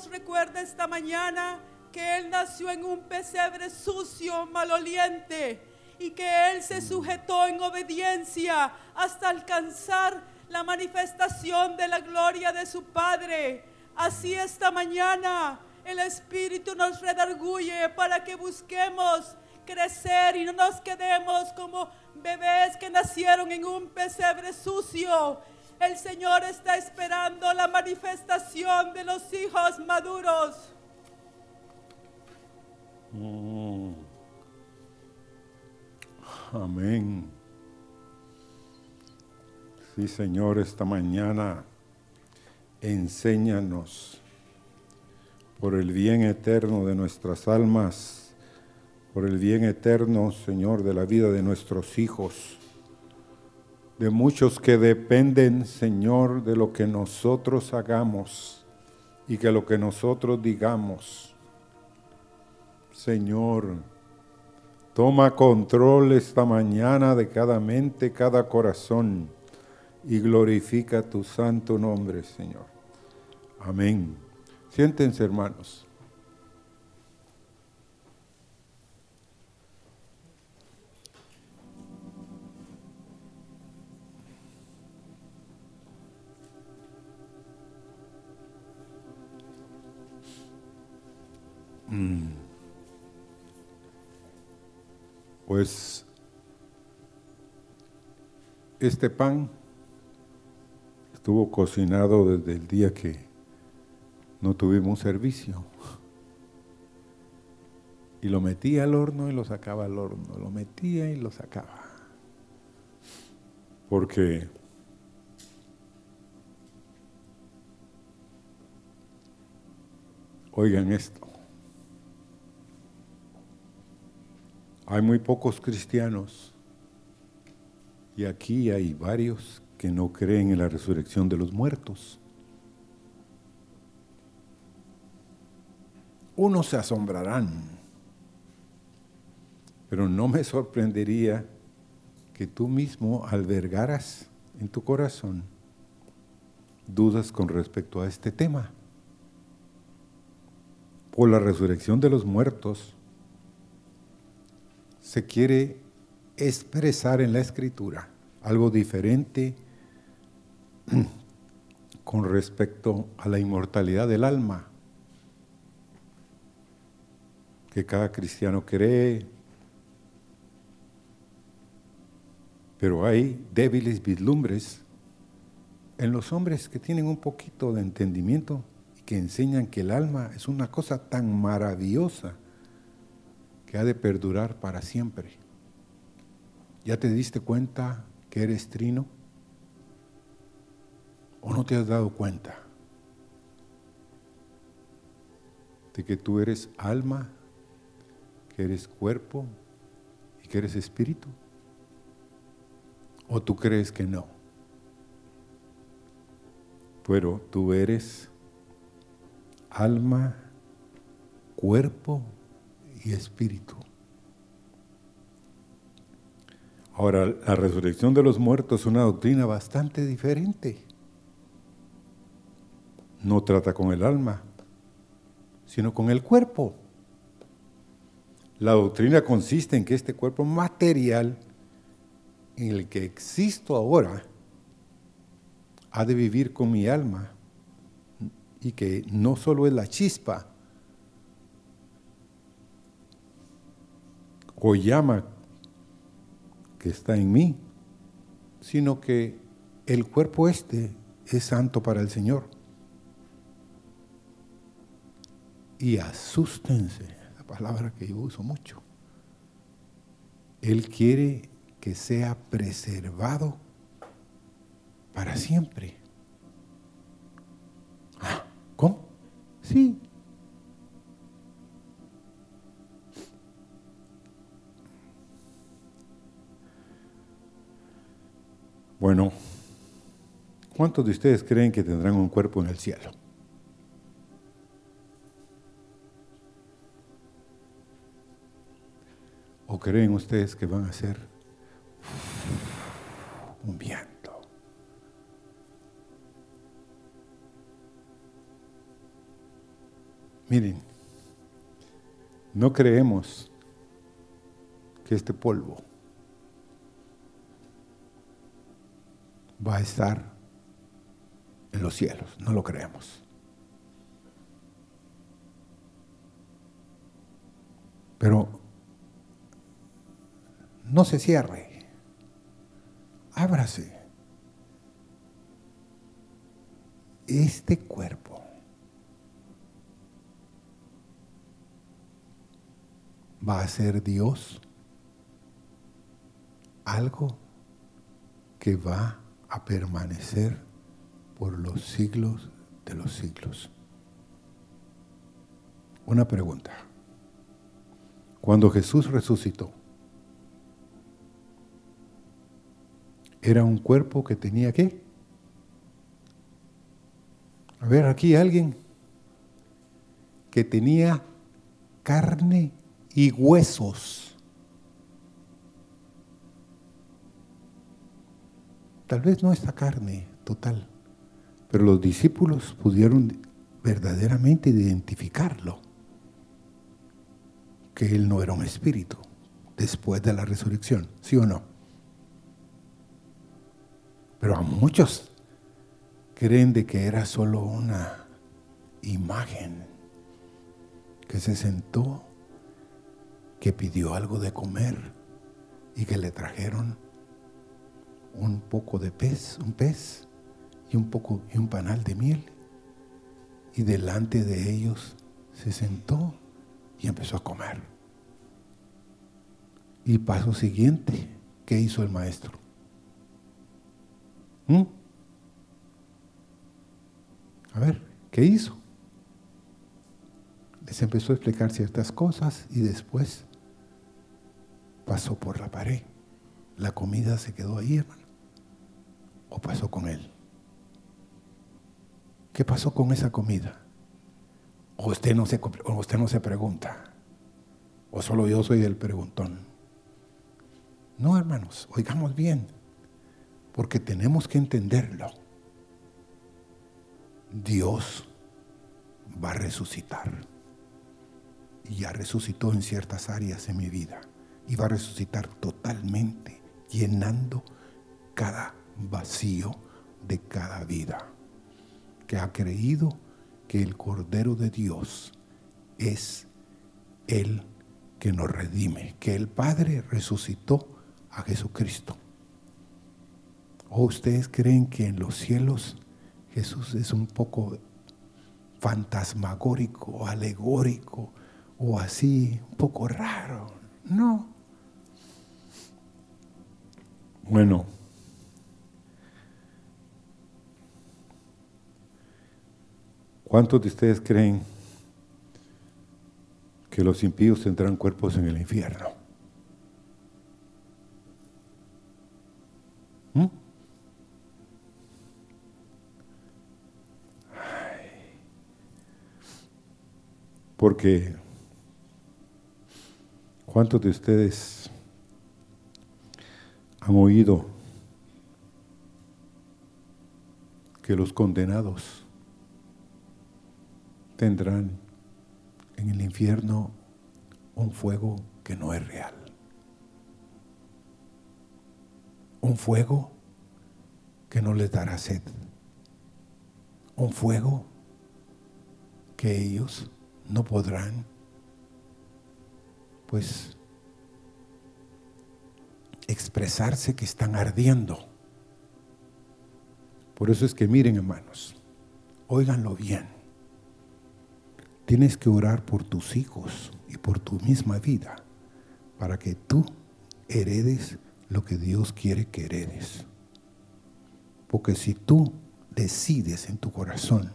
nos recuerda esta mañana que Él nació en un pesebre sucio, maloliente, y que Él se sujetó en obediencia hasta alcanzar la manifestación de la gloria de su Padre. Así esta mañana el Espíritu nos redarguye para que busquemos crecer y no nos quedemos como bebés que nacieron en un pesebre sucio. El Señor está esperando la manifestación de los hijos maduros. Mm. Amén. Sí, Señor, esta mañana enséñanos por el bien eterno de nuestras almas, por el bien eterno, Señor, de la vida de nuestros hijos, de muchos que dependen, Señor, de lo que nosotros hagamos y que lo que nosotros digamos. Señor, toma control esta mañana de cada mente, cada corazón y glorifica tu santo nombre, Señor. Amén. Siéntense, hermanos. Pues este pan estuvo cocinado desde el día que no tuvimos servicio. Y lo metía al horno y lo sacaba al horno, lo metía y lo sacaba. Porque oigan esto. Hay muy pocos cristianos y aquí hay varios que no creen en la resurrección de los muertos. Unos se asombrarán, pero no me sorprendería que tú mismo albergaras en tu corazón dudas con respecto a este tema. Por la resurrección de los muertos se quiere expresar en la escritura algo diferente con respecto a la inmortalidad del alma, que cada cristiano cree, pero hay débiles vislumbres en los hombres que tienen un poquito de entendimiento y que enseñan que el alma es una cosa tan maravillosa que ha de perdurar para siempre. ¿Ya te diste cuenta que eres trino? ¿O no te has dado cuenta de que tú eres alma, que eres cuerpo y que eres espíritu? ¿O tú crees que no? Pero tú eres alma, cuerpo y espíritu. Ahora, la resurrección de los muertos es una doctrina bastante diferente no trata con el alma, sino con el cuerpo. La doctrina consiste en que este cuerpo material en el que existo ahora ha de vivir con mi alma y que no solo es la chispa o llama que está en mí, sino que el cuerpo este es santo para el Señor. y asústense, la palabra que yo uso mucho. Él quiere que sea preservado para siempre. Ah, ¿Cómo? Sí. Bueno, ¿cuántos de ustedes creen que tendrán un cuerpo en el cielo? ¿O creen ustedes que van a ser un viento? Miren, no creemos que este polvo va a estar en los cielos, no lo creemos. Pero no se cierre, ábrase. Este cuerpo va a ser Dios algo que va a permanecer por los siglos de los siglos. Una pregunta. Cuando Jesús resucitó, era un cuerpo que tenía qué? A ver, aquí alguien que tenía carne y huesos. Tal vez no esta carne total, pero los discípulos pudieron verdaderamente identificarlo, que él no era un espíritu después de la resurrección, ¿sí o no? Pero a muchos creen de que era solo una imagen que se sentó que pidió algo de comer y que le trajeron un poco de pez, un pez y un poco y un panal de miel. Y delante de ellos se sentó y empezó a comer. Y paso siguiente, ¿qué hizo el maestro? ¿Mm? A ver, ¿qué hizo? Les empezó a explicar ciertas cosas y después pasó por la pared. La comida se quedó ahí, hermano. ¿O pasó con él? ¿Qué pasó con esa comida? ¿O usted no se, o usted no se pregunta? ¿O solo yo soy el preguntón? No, hermanos, oigamos bien, porque tenemos que entenderlo. Dios va a resucitar. Y ya resucitó en ciertas áreas de mi vida y va a resucitar totalmente, llenando cada vacío de cada vida que ha creído que el Cordero de Dios es el que nos redime, que el Padre resucitó a Jesucristo. ¿O ustedes creen que en los cielos Jesús es un poco fantasmagórico, alegórico o así, un poco raro? No, bueno, ¿cuántos de ustedes creen que los impíos tendrán cuerpos en el infierno? ¿Mm? Porque, ¿cuántos de ustedes han oído que los condenados tendrán en el infierno un fuego que no es real. Un fuego que no les dará sed. Un fuego que ellos no podrán pues expresarse que están ardiendo. Por eso es que miren hermanos, óiganlo bien. Tienes que orar por tus hijos y por tu misma vida para que tú heredes lo que Dios quiere que heredes. Porque si tú decides en tu corazón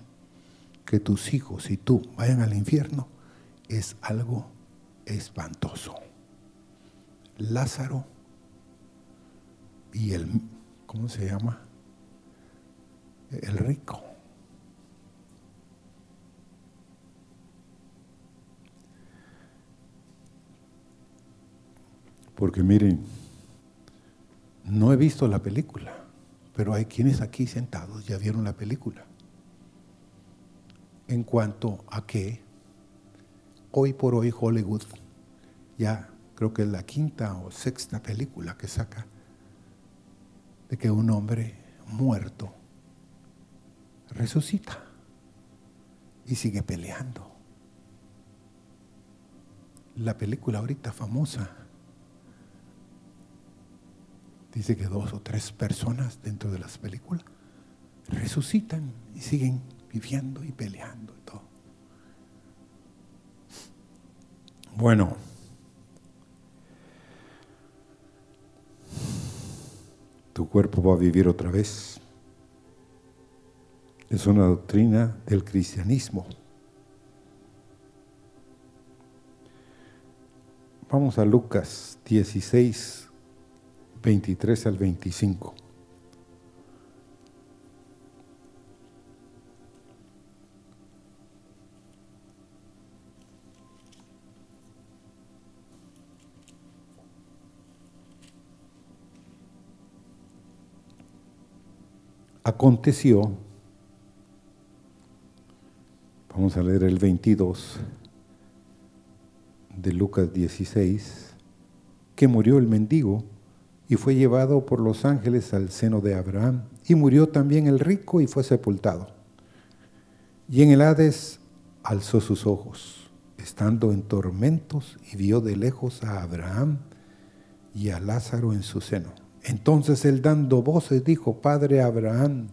que tus hijos y tú vayan al infierno, es algo espantoso. Lázaro y el, ¿cómo se llama? El rico. Porque miren, no he visto la película, pero hay quienes aquí sentados ya vieron la película. En cuanto a que hoy por hoy Hollywood, ya creo que es la quinta o sexta película que saca, de que un hombre muerto resucita y sigue peleando. La película ahorita famosa dice que dos o tres personas dentro de las películas resucitan y siguen viviendo y peleando y todo. Bueno, tu cuerpo va a vivir otra vez. Es una doctrina del cristianismo. Vamos a Lucas 16, 23 al 25. Aconteció, vamos a leer el 22 de Lucas 16, que murió el mendigo y fue llevado por los ángeles al seno de Abraham, y murió también el rico y fue sepultado. Y en el Hades alzó sus ojos, estando en tormentos, y vio de lejos a Abraham y a Lázaro en su seno. Entonces él dando voces dijo, Padre Abraham,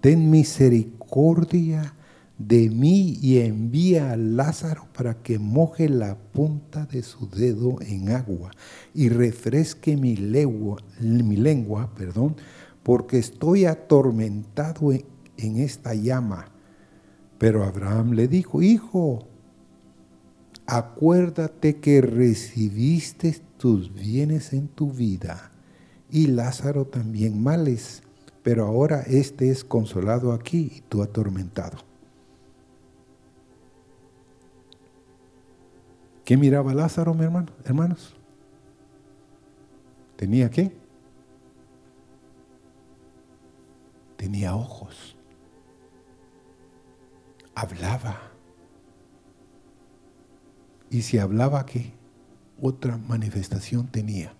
ten misericordia de mí y envía a Lázaro para que moje la punta de su dedo en agua y refresque mi lengua, mi lengua perdón, porque estoy atormentado en esta llama. Pero Abraham le dijo, hijo, acuérdate que recibiste tus bienes en tu vida y Lázaro también males, pero ahora éste es consolado aquí y tú atormentado. ¿Qué miraba Lázaro, mi hermano, hermanos? ¿Tenía qué? Tenía ojos. Hablaba. Y si hablaba, ¿qué? Otra manifestación tenía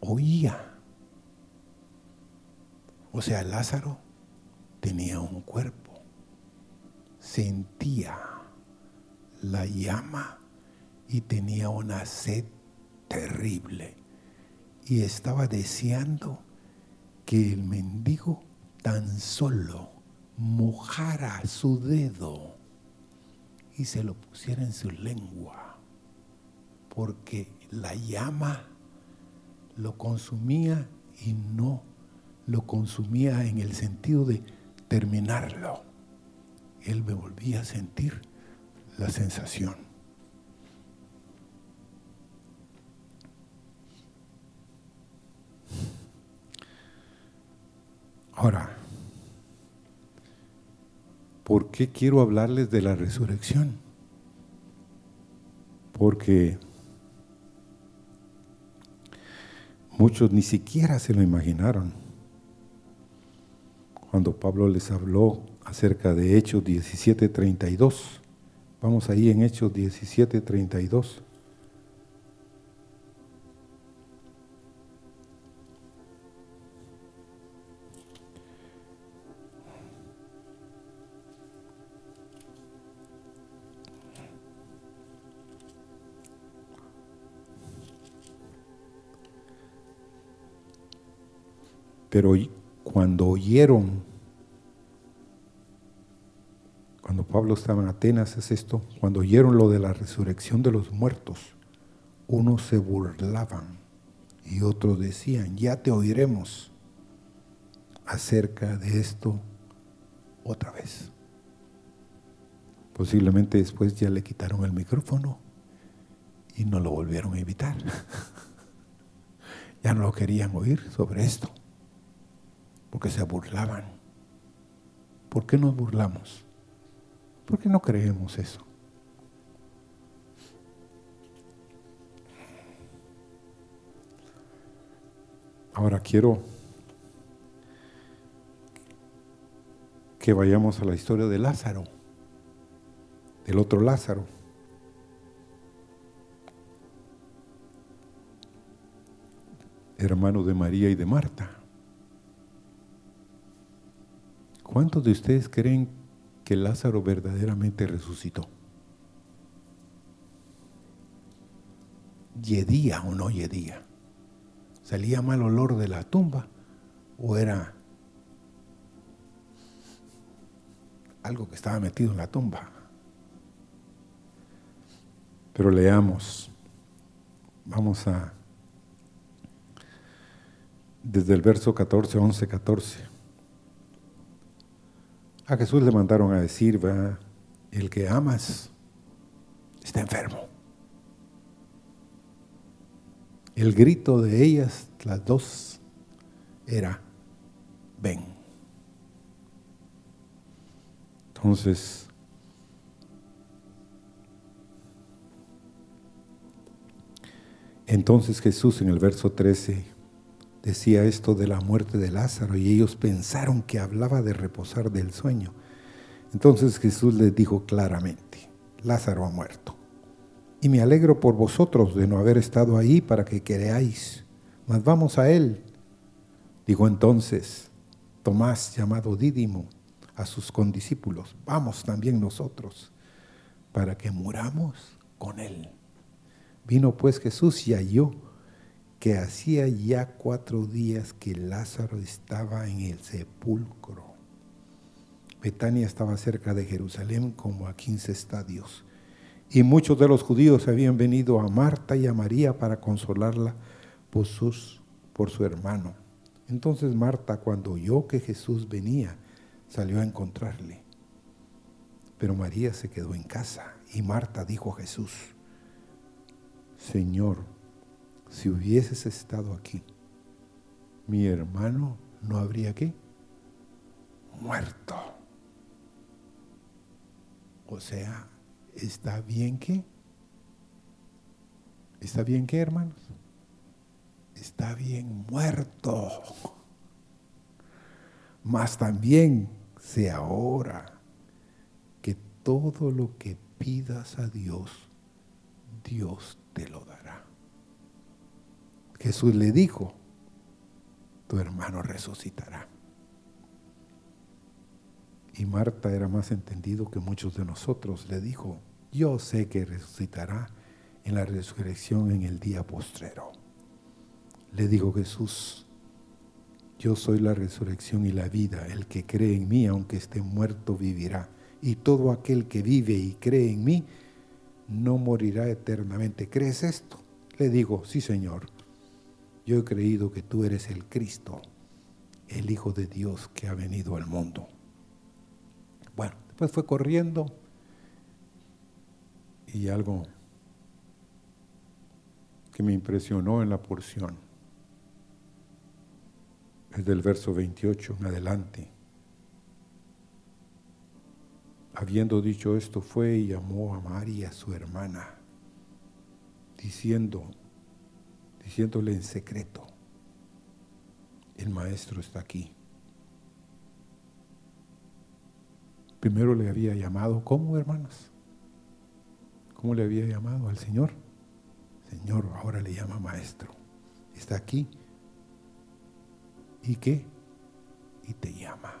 oía. O sea, Lázaro tenía un cuerpo, sentía la llama y tenía una sed terrible. Y estaba deseando que el mendigo tan solo mojara su dedo y se lo pusiera en su lengua, porque la llama lo consumía y no lo consumía en el sentido de terminarlo. Él me volvía a sentir la sensación. Ahora, ¿por qué quiero hablarles de la resurrección? Porque Muchos ni siquiera se lo imaginaron. Cuando Pablo les habló acerca de Hechos 17:32, vamos ahí en Hechos 17:32. Pero cuando oyeron, cuando Pablo estaba en Atenas, es esto, cuando oyeron lo de la resurrección de los muertos, unos se burlaban y otros decían, ya te oiremos acerca de esto otra vez. Posiblemente después ya le quitaron el micrófono y no lo volvieron a invitar. ya no lo querían oír sobre esto porque se burlaban. ¿Por qué nos burlamos? ¿Por qué no creemos eso? Ahora quiero que vayamos a la historia de Lázaro. del otro Lázaro. Hermano de María y de Marta. ¿Cuántos de ustedes creen que Lázaro verdaderamente resucitó? ¿Yedía o no yedía? ¿Salía mal olor de la tumba o era algo que estaba metido en la tumba? Pero leamos, vamos a, desde el verso 14, 11, 14. A Jesús le mandaron a decir, va, el que amas está enfermo. El grito de ellas, las dos, era, ven. Entonces, entonces Jesús en el verso 13 decía esto de la muerte de Lázaro y ellos pensaron que hablaba de reposar del sueño. Entonces Jesús les dijo claramente, Lázaro ha muerto y me alegro por vosotros de no haber estado ahí para que creáis. Mas vamos a él. Dijo entonces Tomás, llamado Dídimo, a sus condiscípulos, vamos también nosotros, para que muramos con él. Vino pues Jesús y halló que hacía ya cuatro días que Lázaro estaba en el sepulcro. Betania estaba cerca de Jerusalén como a quince estadios y muchos de los judíos habían venido a Marta y a María para consolarla por, sus, por su hermano. Entonces Marta, cuando oyó que Jesús venía, salió a encontrarle. Pero María se quedó en casa y Marta dijo a Jesús, Señor, si hubieses estado aquí, mi hermano no habría qué? Muerto. O sea, ¿Está bien qué? ¿Está bien qué, hermanos? Está bien muerto. Mas también se ahora que todo lo que pidas a Dios, Dios te lo dará. Jesús le dijo, tu hermano resucitará. Y Marta era más entendido que muchos de nosotros. Le dijo, yo sé que resucitará en la resurrección en el día postrero. Le dijo Jesús, yo soy la resurrección y la vida. El que cree en mí, aunque esté muerto, vivirá. Y todo aquel que vive y cree en mí, no morirá eternamente. ¿Crees esto? Le digo, sí Señor, yo he creído que tú eres el Cristo, el Hijo de Dios que ha venido al mundo. Bueno, después fue corriendo y algo que me impresionó en la porción es del verso 28 en adelante. Habiendo dicho esto, fue y llamó a María, su hermana, diciendo, diciéndole en secreto, el maestro está aquí. Primero le había llamado, ¿cómo hermanos? ¿Cómo le había llamado al Señor? Señor, ahora le llama maestro. Está aquí. ¿Y qué? Y te llama.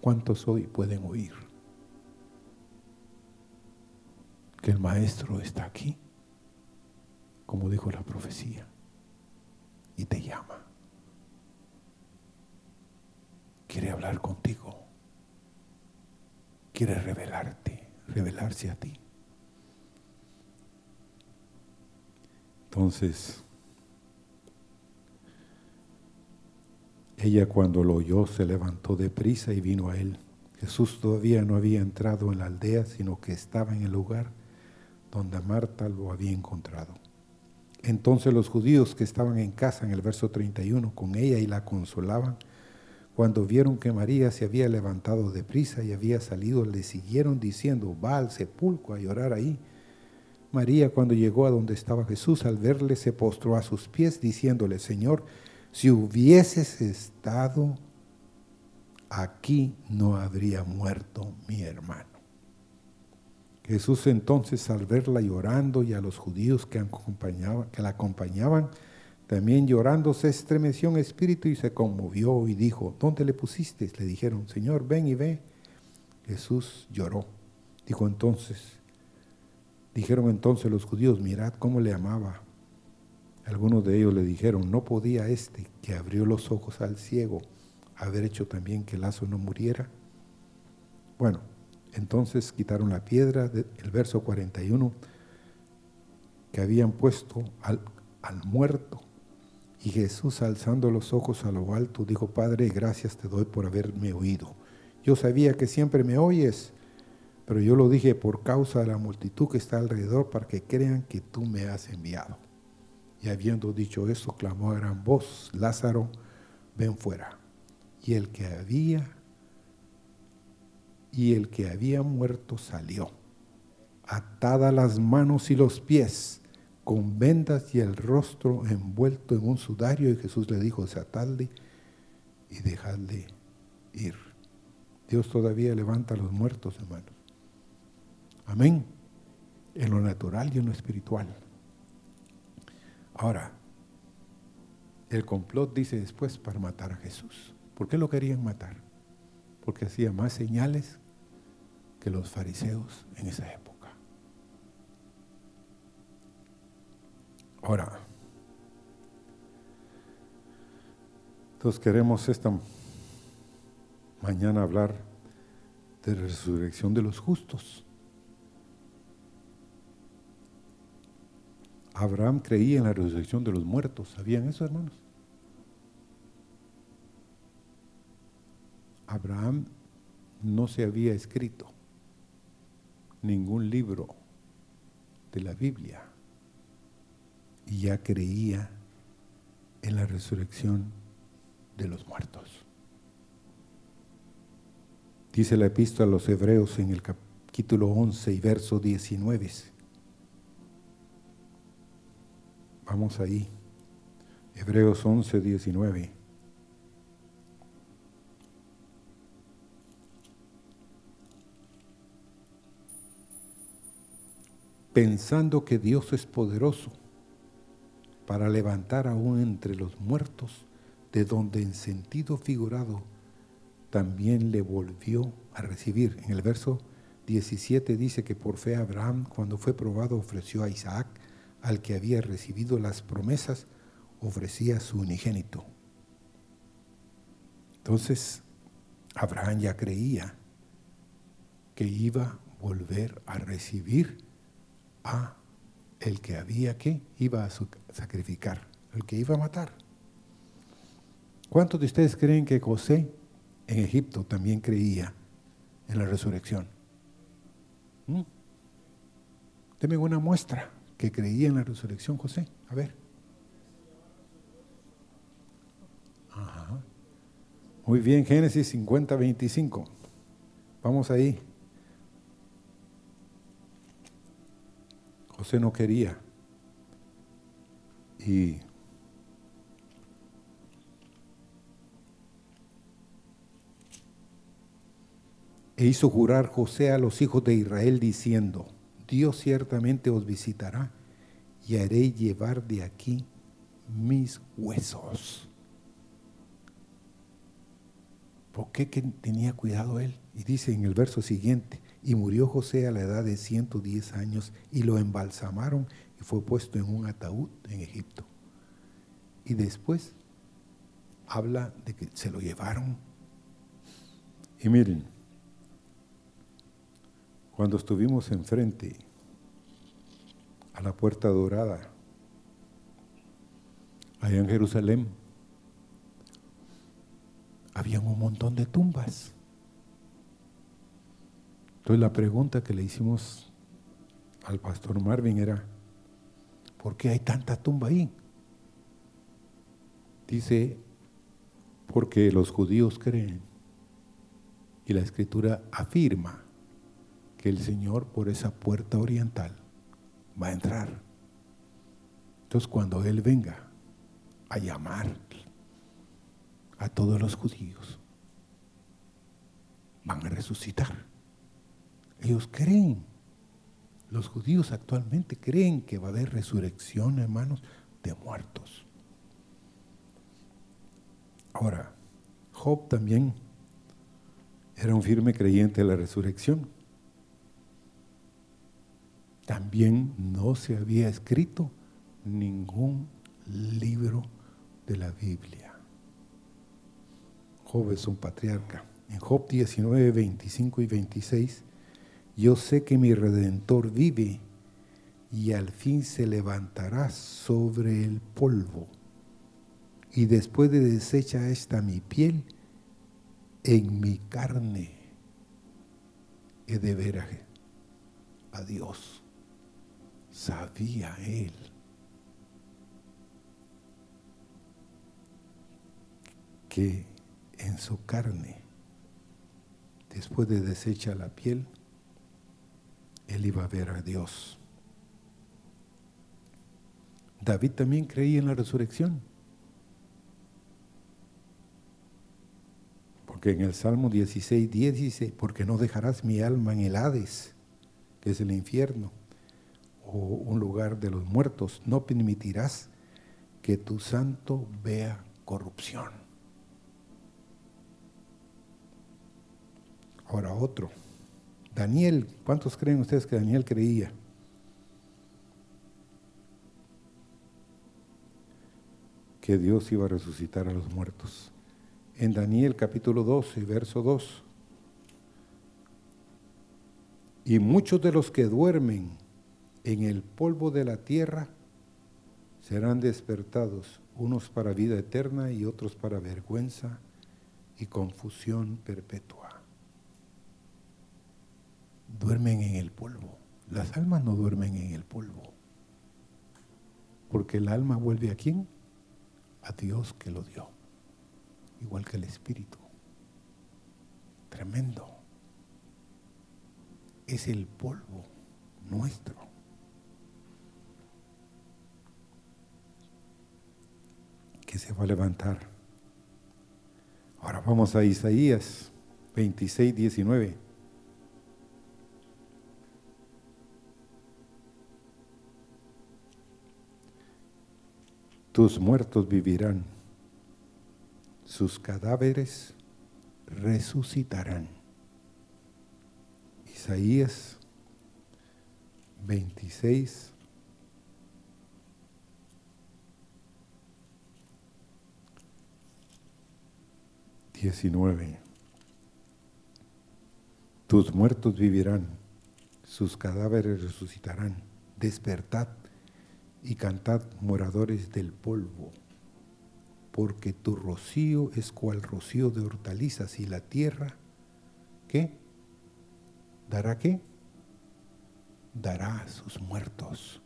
¿Cuántos hoy pueden oír que el maestro está aquí? Como dijo la profecía. Y te llama. Quiere hablar contigo quiere revelarte, revelarse a ti. Entonces, ella cuando lo oyó se levantó deprisa y vino a él. Jesús todavía no había entrado en la aldea, sino que estaba en el lugar donde Marta lo había encontrado. Entonces los judíos que estaban en casa, en el verso 31, con ella y la consolaban, cuando vieron que María se había levantado de prisa y había salido, le siguieron diciendo, va al sepulcro a llorar ahí. María cuando llegó a donde estaba Jesús, al verle se postró a sus pies, diciéndole, Señor, si hubieses estado aquí no habría muerto mi hermano. Jesús entonces al verla llorando y a los judíos que, que la acompañaban, también llorando se estremeció en espíritu y se conmovió y dijo, ¿dónde le pusiste? Le dijeron, Señor, ven y ve. Jesús lloró. Dijo entonces, dijeron entonces los judíos, mirad cómo le amaba. Algunos de ellos le dijeron, no podía este que abrió los ojos al ciego haber hecho también que Lazo no muriera. Bueno, entonces quitaron la piedra del verso 41 que habían puesto al, al muerto. Y Jesús, alzando los ojos a lo alto, dijo, Padre, gracias te doy por haberme oído. Yo sabía que siempre me oyes, pero yo lo dije por causa de la multitud que está alrededor, para que crean que tú me has enviado. Y habiendo dicho eso, clamó a gran voz, Lázaro, ven fuera. Y el que había y el que había muerto salió, atada las manos y los pies, con vendas y el rostro envuelto en un sudario, y Jesús le dijo, atadle y dejadle ir. Dios todavía levanta a los muertos, hermanos. Amén. En lo natural y en lo espiritual. Ahora, el complot dice después para matar a Jesús. ¿Por qué lo querían matar? Porque hacía más señales que los fariseos en esa época. Ahora, entonces queremos esta mañana hablar de la resurrección de los justos. Abraham creía en la resurrección de los muertos. ¿Sabían eso, hermanos? Abraham no se había escrito ningún libro de la Biblia y ya creía en la resurrección de los muertos. Dice la epístola a los hebreos en el capítulo 11 y verso 19. Vamos ahí. Hebreos 11, 19. Pensando que Dios es poderoso para levantar aún entre los muertos, de donde en sentido figurado también le volvió a recibir. En el verso 17 dice que por fe Abraham, cuando fue probado, ofreció a Isaac, al que había recibido las promesas, ofrecía su unigénito. Entonces, Abraham ya creía que iba a volver a recibir a el que había que iba a sacrificar, el que iba a matar. ¿Cuántos de ustedes creen que José en Egipto también creía en la resurrección? ¿Mm? Una muestra que creía en la resurrección José. A ver. Muy bien, Génesis 50, 25. Vamos ahí. José no quería. Y e hizo jurar José a los hijos de Israel diciendo, Dios ciertamente os visitará y haré llevar de aquí mis huesos. ¿Por qué tenía cuidado él? Y dice en el verso siguiente, y murió José a la edad de 110 años y lo embalsamaron y fue puesto en un ataúd en Egipto. Y después habla de que se lo llevaron. Y miren, cuando estuvimos enfrente a la puerta dorada, allá en Jerusalén, había un montón de tumbas. Entonces la pregunta que le hicimos al pastor Marvin era, ¿por qué hay tanta tumba ahí? Dice, porque los judíos creen y la escritura afirma que el Señor por esa puerta oriental va a entrar. Entonces cuando Él venga a llamar a todos los judíos, resucitar. Ellos creen, los judíos actualmente creen que va a haber resurrección, hermanos, de muertos. Ahora, Job también era un firme creyente de la resurrección. También no se había escrito ningún libro de la Biblia. Job es un patriarca. En Job 19, 25 y 26, yo sé que mi redentor vive y al fin se levantará sobre el polvo. Y después de deshecha esta mi piel, en mi carne he de ver a, Dios. Sabía él que en su carne, después de deshecha la piel, él iba a ver a Dios. David también creía en la resurrección. Porque en el Salmo 16, 10 dice, porque no dejarás mi alma en el Hades, que es el infierno, o un lugar de los muertos, no permitirás que tu santo vea corrupción. Ahora otro. Daniel, ¿cuántos creen ustedes que Daniel creía? Que Dios iba a resucitar a los muertos. En Daniel capítulo 12, verso 2. Y muchos de los que duermen en el polvo de la tierra serán despertados, unos para vida eterna y otros para vergüenza y confusión perpetua duermen en el polvo. Las almas no duermen en el polvo. Porque el alma vuelve a quién? A Dios que lo dio. Igual que el espíritu. Tremendo. Es el polvo nuestro. Que se va a levantar. Ahora vamos a Isaías 26, 19. Tus muertos vivirán, sus cadáveres resucitarán. Isaías 26, Diecinueve. Tus muertos vivirán, sus cadáveres resucitarán. Despertad y cantad moradores del polvo, porque tu rocío es cual rocío de hortalizas y la tierra, ¿qué? ¿Dará qué? Dará a sus muertos.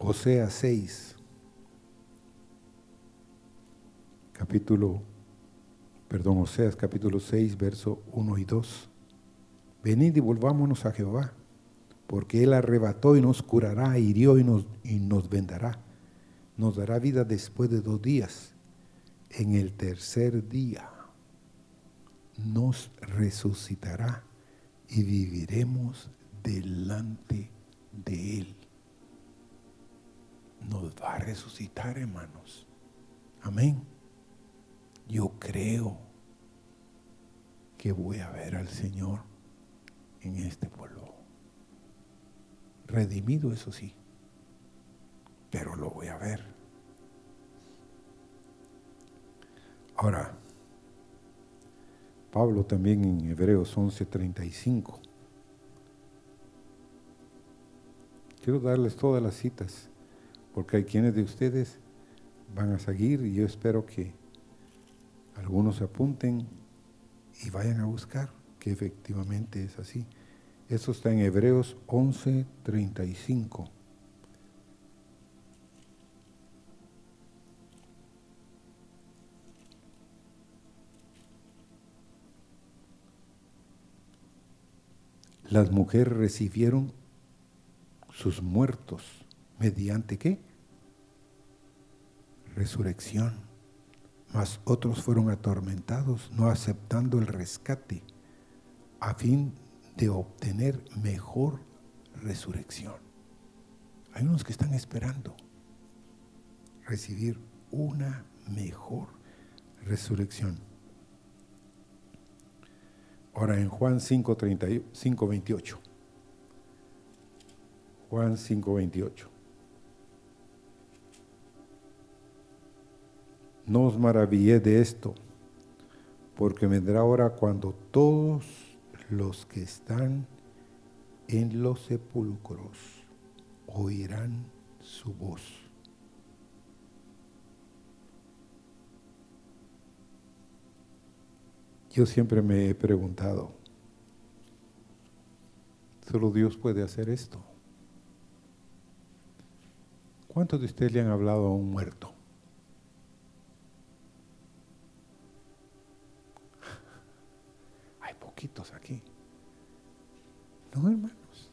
Osea 6, capítulo perdón, Oseas capítulo 6, verso 1 y 2. Venid y volvámonos a Jehová, porque Él arrebató y nos curará, hirió y nos, y nos vendará. Nos dará vida después de dos días. En el tercer día nos resucitará y viviremos delante de Él. Nos va a resucitar, hermanos. Amén. Yo creo que voy a ver al Señor en este pueblo. Redimido, eso sí, pero lo voy a ver. Ahora, Pablo también en Hebreos 11:35. Quiero darles todas las citas, porque hay quienes de ustedes van a seguir y yo espero que algunos se apunten y vayan a buscar que efectivamente es así. Eso está en Hebreos 11:35. Las mujeres recibieron sus muertos mediante qué? resurrección, mas otros fueron atormentados, no aceptando el rescate, a fin de obtener mejor resurrección. Hay unos que están esperando recibir una mejor resurrección. Ahora en Juan 5, 28. Juan 5, 28. No os maravilléis de esto, porque vendrá hora cuando todos los que están en los sepulcros oirán su voz. Yo siempre me he preguntado, solo Dios puede hacer esto. ¿Cuántos de ustedes le han hablado a un muerto? Hay poquitos aquí. No, hermanos.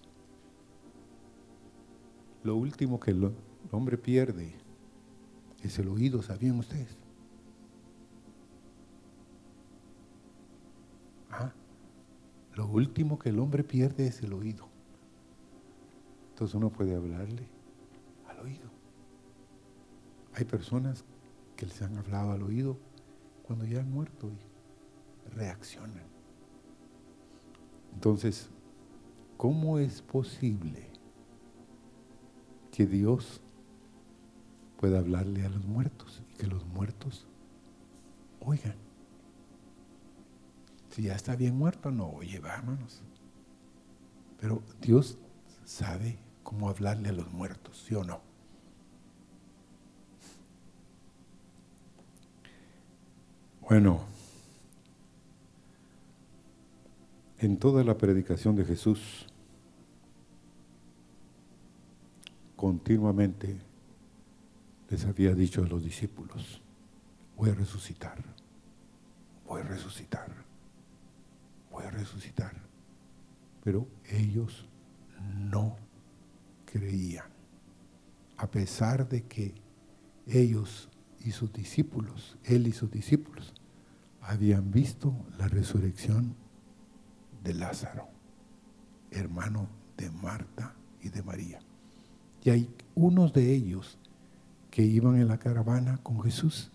Lo último que el hombre pierde es el oído, ¿sabían ustedes? ¿Ah? Lo último que el hombre pierde es el oído. Entonces uno puede hablarle al oído. Hay personas que les han hablado al oído cuando ya han muerto y reaccionan. Entonces, ¿cómo es posible que Dios pueda hablarle a los muertos y que los muertos oigan? Si ya está bien muerto, no oye, vámonos. Pero Dios sabe cómo hablarle a los muertos, ¿sí o no? Bueno, en toda la predicación de Jesús, continuamente les había dicho a los discípulos, voy a resucitar, voy a resucitar, voy a resucitar. Pero ellos no creían, a pesar de que ellos y sus discípulos, él y sus discípulos, habían visto la resurrección de Lázaro, hermano de Marta y de María. Y hay unos de ellos que iban en la caravana con Jesús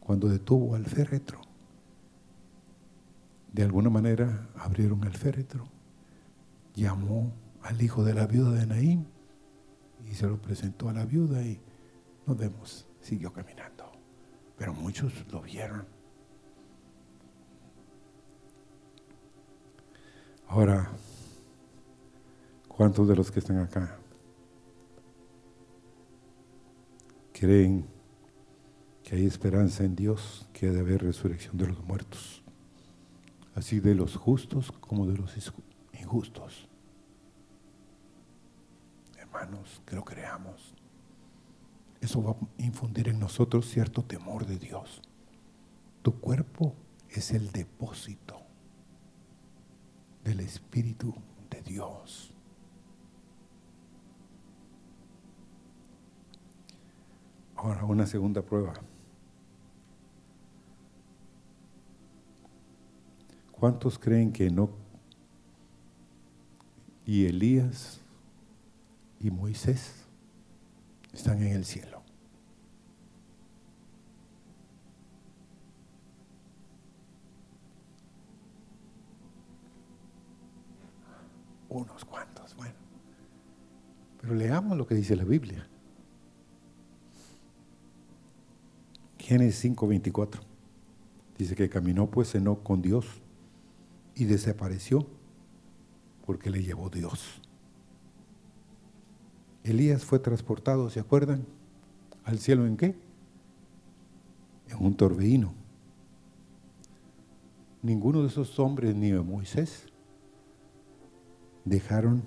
cuando detuvo al féretro. De alguna manera abrieron el féretro, llamó al hijo de la viuda de Naín y se lo presentó a la viuda y nos vemos, siguió caminando pero muchos lo vieron. Ahora, ¿cuántos de los que están acá creen que hay esperanza en Dios, que ha de haber resurrección de los muertos? Así de los justos como de los injustos. Hermanos, que lo creamos eso va a infundir en nosotros cierto temor de Dios. Tu cuerpo es el depósito del Espíritu de Dios. Ahora, una segunda prueba. ¿Cuántos creen que no y Elías y Moisés están en el cielo. Unos cuantos, bueno. Pero leamos lo que dice la Biblia. Génesis 5:24. Dice que caminó pues no con Dios y desapareció porque le llevó Dios. Elías fue transportado, ¿se acuerdan? ¿Al cielo en qué? En un torbellino. Ninguno de esos hombres, ni de Moisés, dejaron,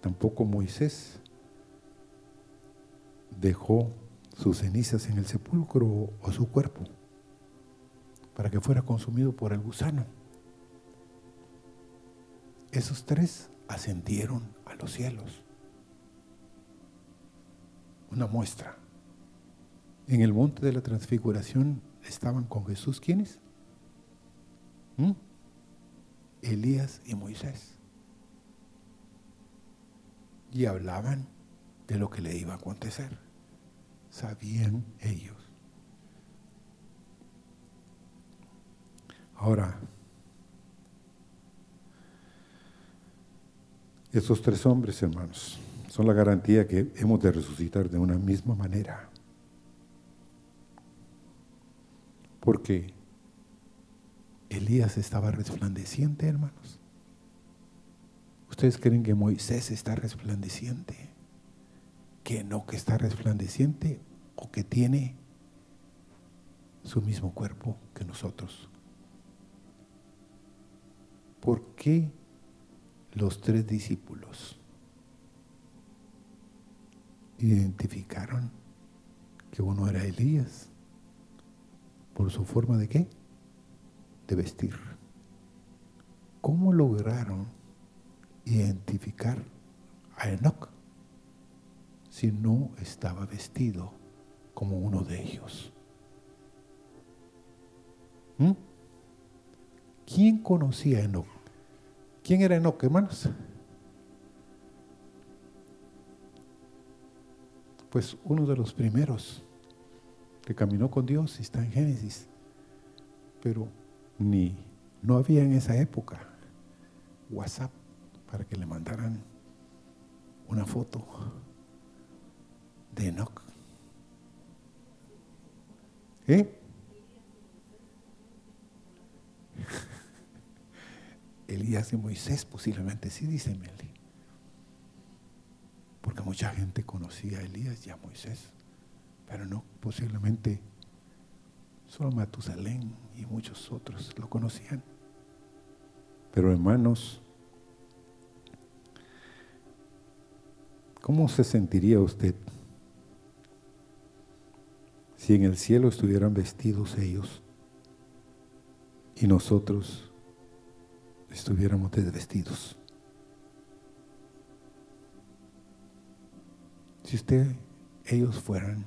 tampoco Moisés, dejó sus cenizas en el sepulcro o su cuerpo para que fuera consumido por el gusano. Esos tres ascendieron a los cielos una muestra En el monte de la transfiguración estaban con Jesús, ¿quiénes? ¿Mm? Elías y Moisés. Y hablaban de lo que le iba a acontecer. Sabían ellos. Ahora, estos tres hombres, hermanos, son la garantía que hemos de resucitar de una misma manera. Porque Elías estaba resplandeciente, hermanos. ¿Ustedes creen que Moisés está resplandeciente? ¿Que no que está resplandeciente o que tiene su mismo cuerpo que nosotros? ¿Por qué los tres discípulos identificaron que uno era Elías por su forma de qué? De vestir. ¿Cómo lograron identificar a Enoch si no estaba vestido como uno de ellos? ¿Mm? ¿Quién conocía a Enoch? ¿Quién era Enoch, hermanos? Pues uno de los primeros que caminó con Dios, está en Génesis. Pero ni, no había en esa época WhatsApp para que le mandaran una foto de Enoch. ¿Eh? Elías y Moisés posiblemente sí, dice Meli. Porque mucha gente conocía a Elías y a Moisés pero no, posiblemente solo Matusalén y muchos otros lo conocían. Pero hermanos, ¿cómo se sentiría usted si en el cielo estuvieran vestidos ellos y nosotros estuviéramos desvestidos? Si usted, ellos fueran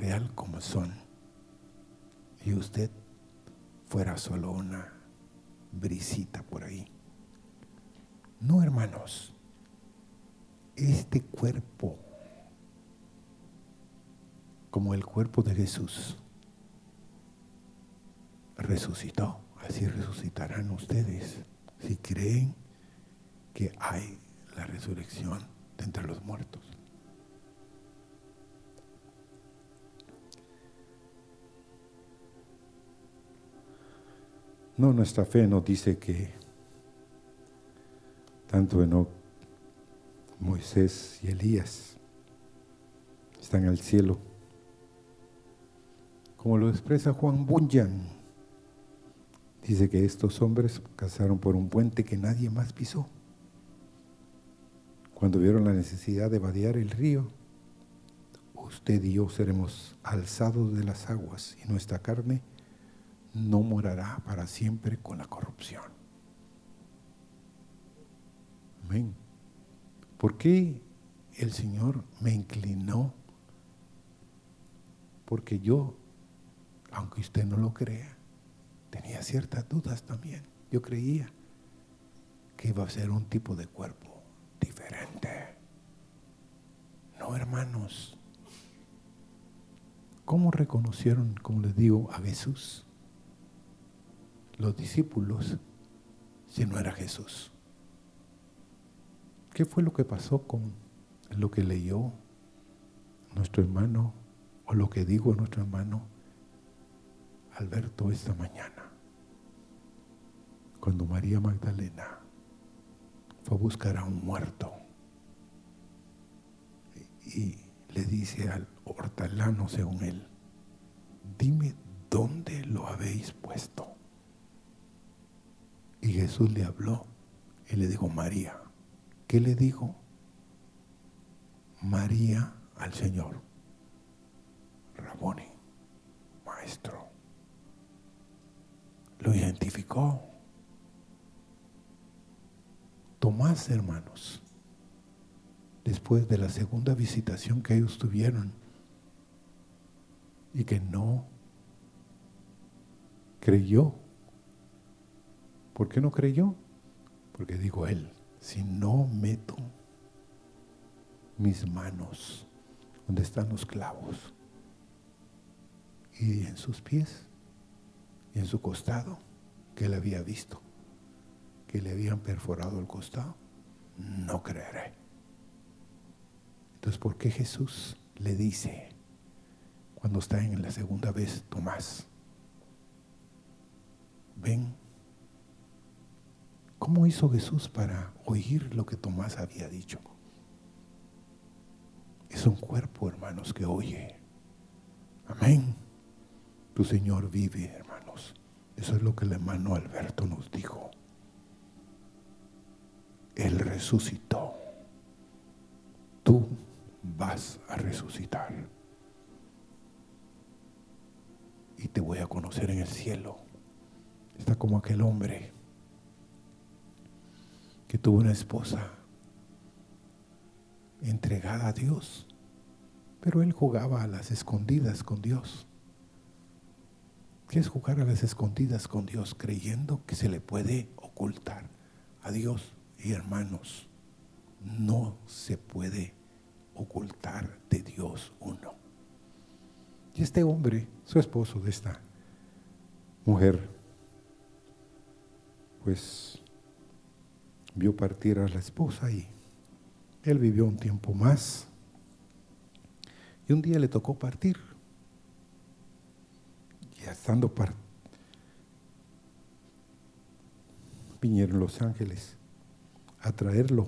real como son y usted fuera solo una brisita por ahí. No, hermanos, este cuerpo, como el cuerpo de Jesús, resucitó. Así resucitarán ustedes si creen que hay la resurrección de entre los muertos. No, nuestra fe nos dice que tanto Enoch, Moisés y Elías están al cielo. Como lo expresa Juan Bunyan, dice que estos hombres casaron por un puente que nadie más pisó. Cuando vieron la necesidad de vadear el río, usted y yo seremos alzados de las aguas y nuestra carne no morará para siempre con la corrupción. Amén. ¿Por qué el Señor me inclinó? Porque yo, aunque usted no lo crea, tenía ciertas dudas también. Yo creía que iba a ser un tipo de cuerpo diferente. No, hermanos. ¿Cómo reconocieron, como les digo, a Jesús? los discípulos si no era Jesús? ¿Qué fue lo que pasó con lo que leyó nuestro hermano o lo que dijo nuestro hermano Alberto esta mañana? Cuando María Magdalena fue a buscar a un muerto y le dice al hortelano según él, dime dónde lo habéis puesto. Y Jesús le habló y le dijo, María. ¿Qué le dijo? María al Señor. Raboni, maestro. Lo identificó. Tomás, hermanos, después de la segunda visitación que ellos tuvieron, y que no creyó. ¿Por qué no creyó? Porque dijo él, si no meto mis manos donde están los clavos y en sus pies y en su costado, que él había visto, que le habían perforado el costado, no creeré. Entonces, ¿por qué Jesús le dice cuando está en la segunda vez, Tomás, ven? ¿Cómo hizo Jesús para oír lo que Tomás había dicho? Es un cuerpo, hermanos, que oye. Amén. Tu Señor vive, hermanos. Eso es lo que el hermano Alberto nos dijo. Él resucitó. Tú vas a resucitar. Y te voy a conocer en el cielo. Está como aquel hombre que tuvo una esposa entregada a Dios, pero él jugaba a las escondidas con Dios. ¿Qué es jugar a las escondidas con Dios? Creyendo que se le puede ocultar a Dios. Y hermanos, no se puede ocultar de Dios uno. Y este hombre, su esposo de esta mujer, pues vio partir a la esposa y él vivió un tiempo más. Y un día le tocó partir. Y estando par vinieron los ángeles a traerlo.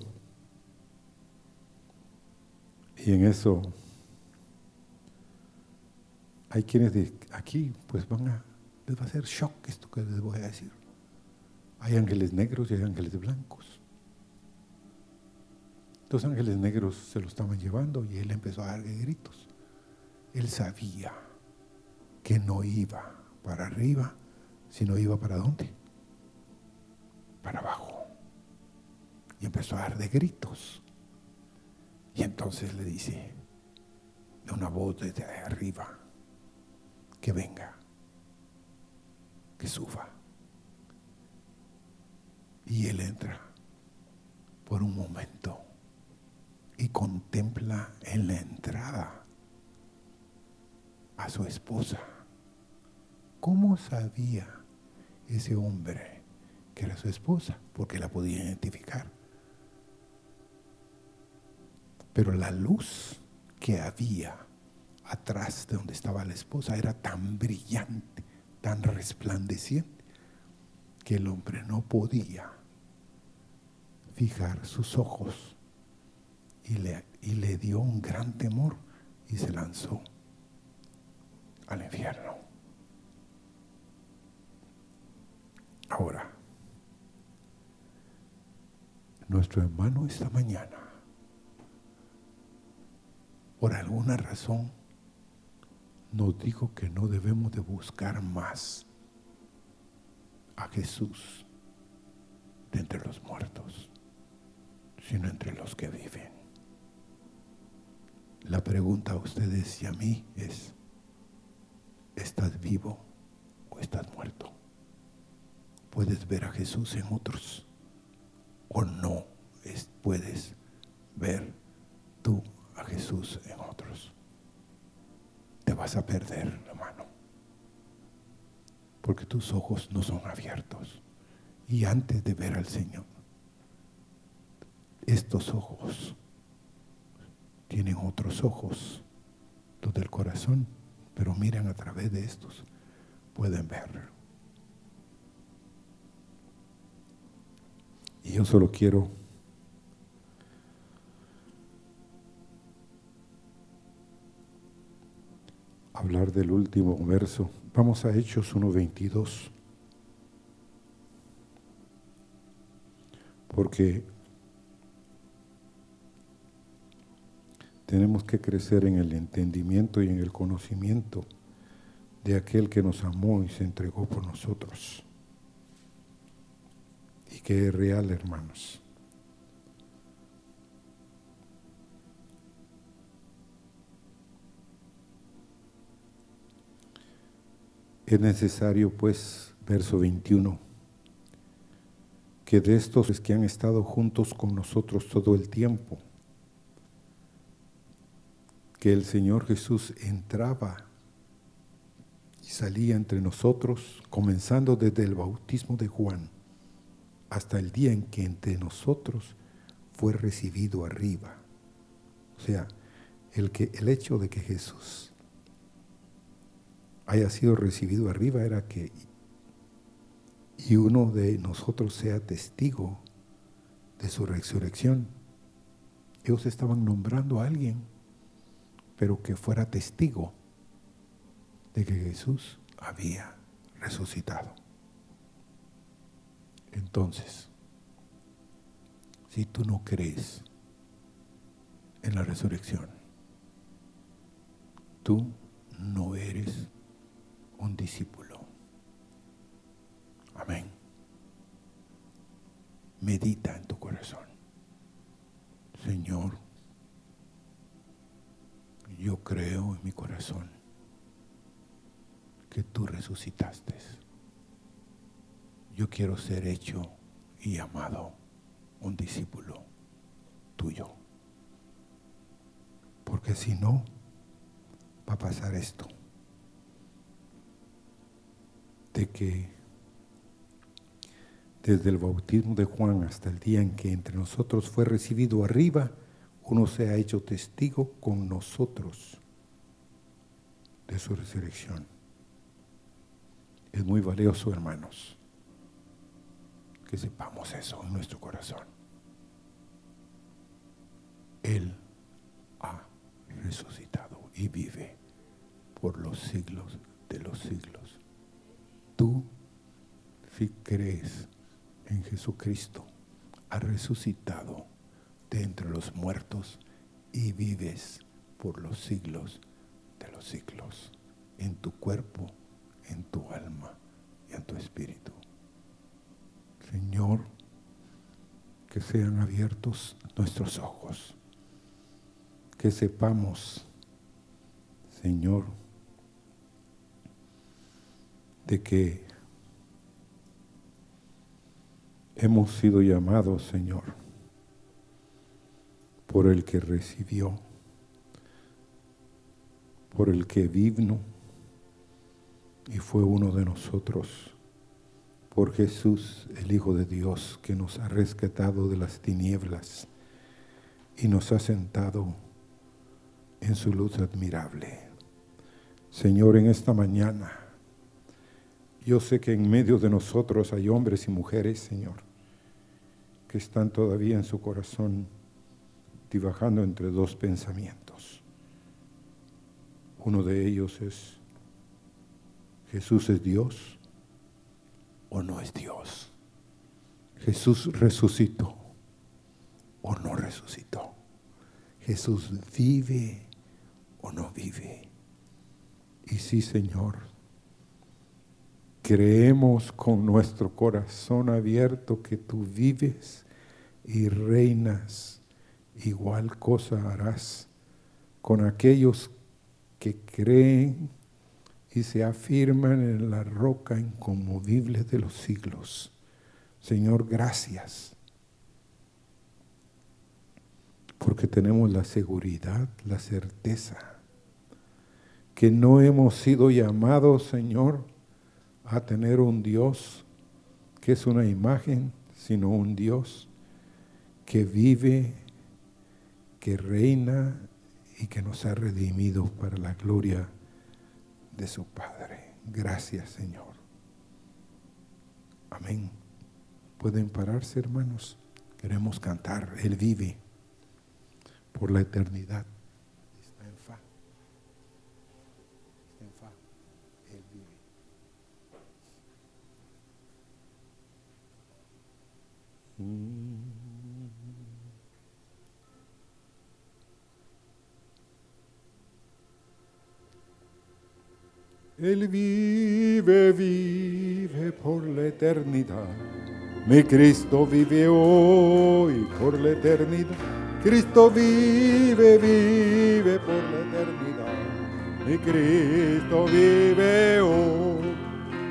Y en eso hay quienes de aquí pues van a, les va a hacer shock esto que les voy a decir. Hay ángeles negros y hay ángeles blancos. Los ángeles negros se lo estaban llevando y él empezó a dar gritos. Él sabía que no iba para arriba, sino iba para dónde? Para abajo. Y empezó a dar de gritos. Y entonces le dice, de una voz desde arriba, que venga, que suba. Y él entra por un momento y contempla en la entrada a su esposa. ¿Cómo sabía ese hombre que era su esposa? Porque la podía identificar. Pero la luz que había atrás de donde estaba la esposa era tan brillante, tan resplandeciente, que el hombre no podía fijar sus ojos y le, y le dio un gran temor y se lanzó al infierno. Ahora, nuestro hermano esta mañana, por alguna razón, nos dijo que no debemos de buscar más a Jesús de entre los muertos, sino entre los que viven. La pregunta a ustedes y a mí es, ¿estás vivo o estás muerto? ¿Puedes ver a Jesús en otros o no puedes ver tú a Jesús en otros? Te vas a perder, hermano, porque tus ojos no son abiertos. Y antes de ver al Señor, estos ojos tienen otros ojos, los del corazón, pero miran a través de estos, pueden ver. Y yo solo quiero hablar del último verso. Vamos a Hechos 1.22. Porque tenemos que crecer en el entendimiento y en el conocimiento de aquel que nos amó y se entregó por nosotros. Y que es real, hermanos. Es necesario, pues, verso 21, que de estos que han estado juntos con nosotros todo el tiempo, que el Señor Jesús entraba y salía entre nosotros, comenzando desde el bautismo de Juan hasta el día en que entre nosotros fue recibido arriba. O sea, el, que, el hecho de que Jesús haya sido recibido arriba era que y uno de nosotros sea testigo de su resurrección. Ellos estaban nombrando a alguien, pero que fuera testigo de que Jesús había resucitado. Entonces, si tú no crees en la resurrección, tú no eres un discípulo. Amén. Medita en tu corazón. Señor, yo creo en mi corazón que tú resucitaste. Yo quiero ser hecho y amado un discípulo tuyo. Porque si no, va a pasar esto. De que desde el bautismo de Juan hasta el día en que entre nosotros fue recibido arriba, uno se ha hecho testigo con nosotros de su resurrección. Es muy valioso, hermanos, que sepamos eso en nuestro corazón. Él ha resucitado y vive por los siglos de los siglos. Tú, si crees en Jesucristo, ha resucitado de entre los muertos y vives por los siglos de los siglos, en tu cuerpo, en tu alma y en tu espíritu. Señor, que sean abiertos nuestros ojos, que sepamos, Señor, de que hemos sido llamados, Señor, por el que recibió, por el que vino y fue uno de nosotros, por Jesús, el Hijo de Dios, que nos ha rescatado de las tinieblas y nos ha sentado en su luz admirable. Señor, en esta mañana, yo sé que en medio de nosotros hay hombres y mujeres, Señor, que están todavía en su corazón divagando entre dos pensamientos. Uno de ellos es, ¿Jesús es Dios o no es Dios? ¿Jesús resucitó o no resucitó? ¿Jesús vive o no vive? Y sí, Señor, creemos con nuestro corazón abierto que tú vives y reinas, igual cosa harás con aquellos que creen y se afirman en la roca inconmovible de los siglos. Señor, gracias, porque tenemos la seguridad, la certeza, que no hemos sido llamados, Señor, a tener un Dios que es una imagen, sino un Dios que vive, que reina y que nos ha redimido para la gloria de su Padre. Gracias, Señor. Amén. Pueden pararse, hermanos. Queremos cantar. Él vive por la eternidad. Él vive, vive por la eternidad. Mi Cristo vive hoy por la eternidad. Cristo vive, vive por la eternidad. Mi Cristo vive hoy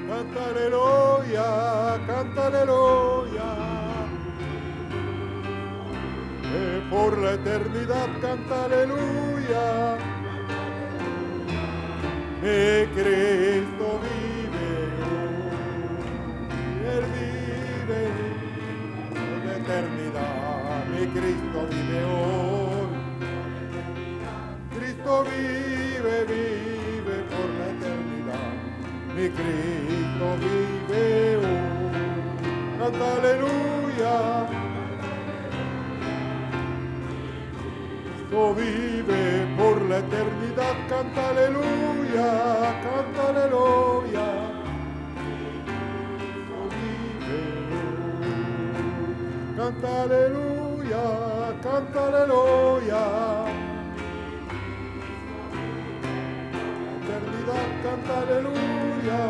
canta aleluya, canta aleluya. Eh, por la eternidad canta aleluya. Mi Cristo vive, Él vive por la eternidad. Mi Cristo vive hoy. Cristo vive, vive por la eternidad. Mi Cristo vive hoy. Canta aleluya. Cristo vive por la eternidad. Canta aleluya, canta aleluya. Cristo vive. Canta aleluya, canta aleluya. eternidad, canta aleluya,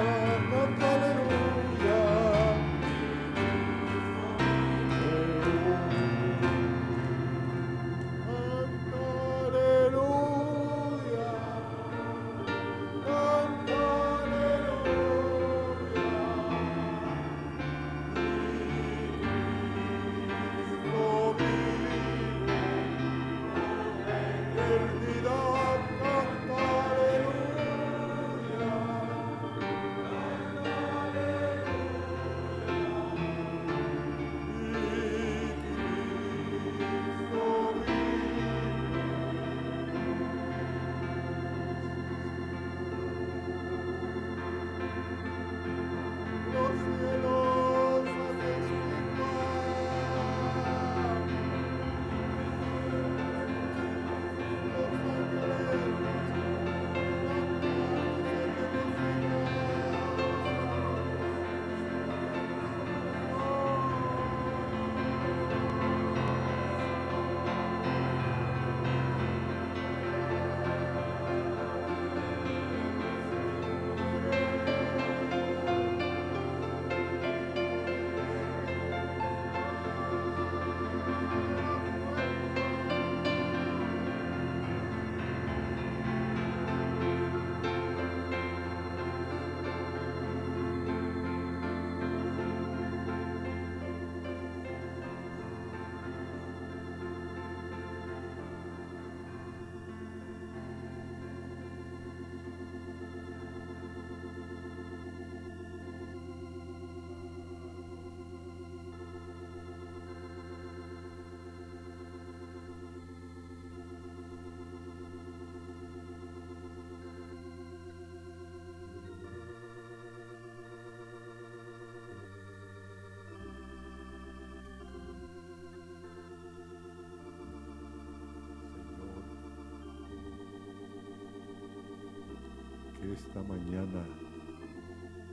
esta mañana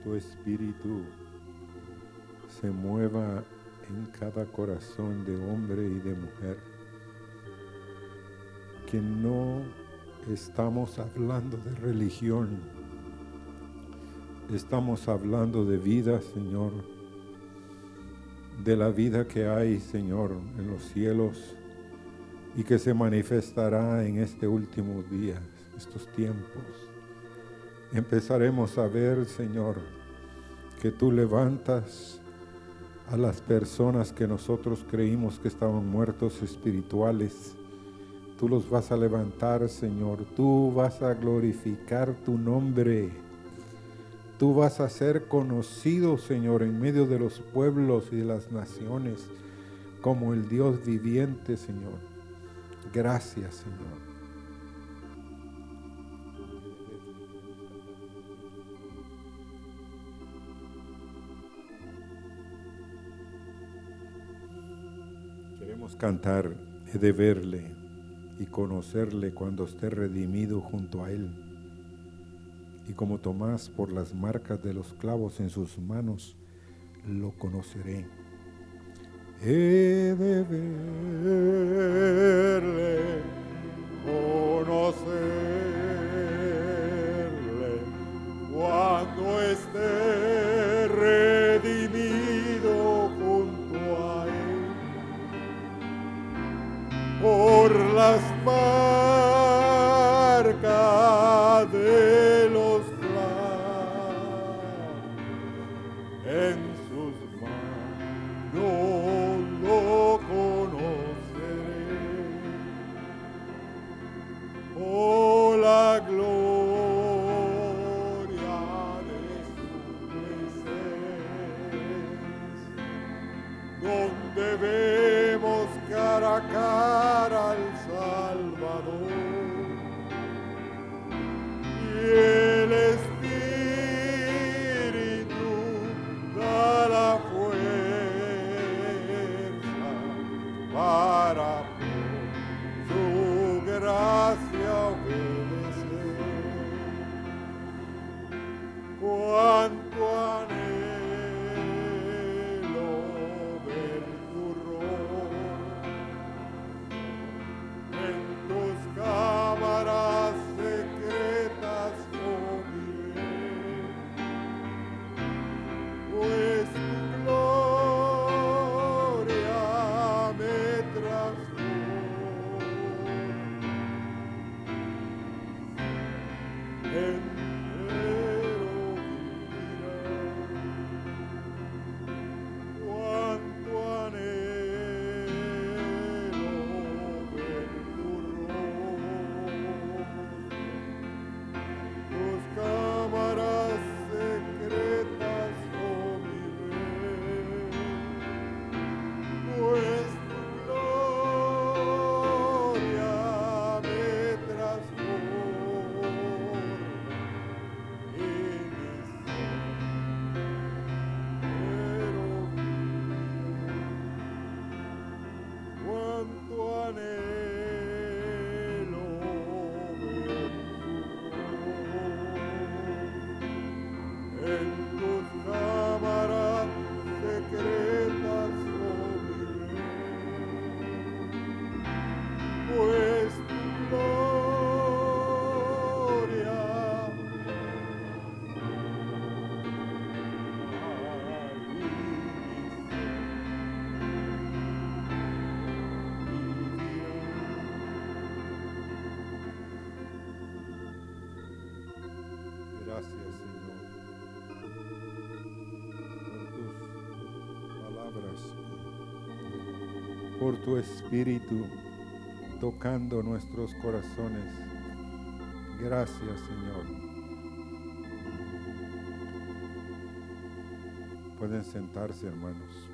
tu espíritu se mueva en cada corazón de hombre y de mujer. Que no estamos hablando de religión, estamos hablando de vida, Señor, de la vida que hay, Señor, en los cielos y que se manifestará en este último día, estos tiempos. Empezaremos a ver, Señor, que tú levantas a las personas que nosotros creímos que estaban muertos espirituales. Tú los vas a levantar, Señor. Tú vas a glorificar tu nombre. Tú vas a ser conocido, Señor, en medio de los pueblos y de las naciones como el Dios viviente, Señor. Gracias, Señor. Cantar, he de verle y conocerle cuando esté redimido junto a él. Y como Tomás por las marcas de los clavos en sus manos, lo conoceré. He de verle, conocerle, cuando esté tu Espíritu tocando nuestros corazones. Gracias, Señor. Pueden sentarse, hermanos.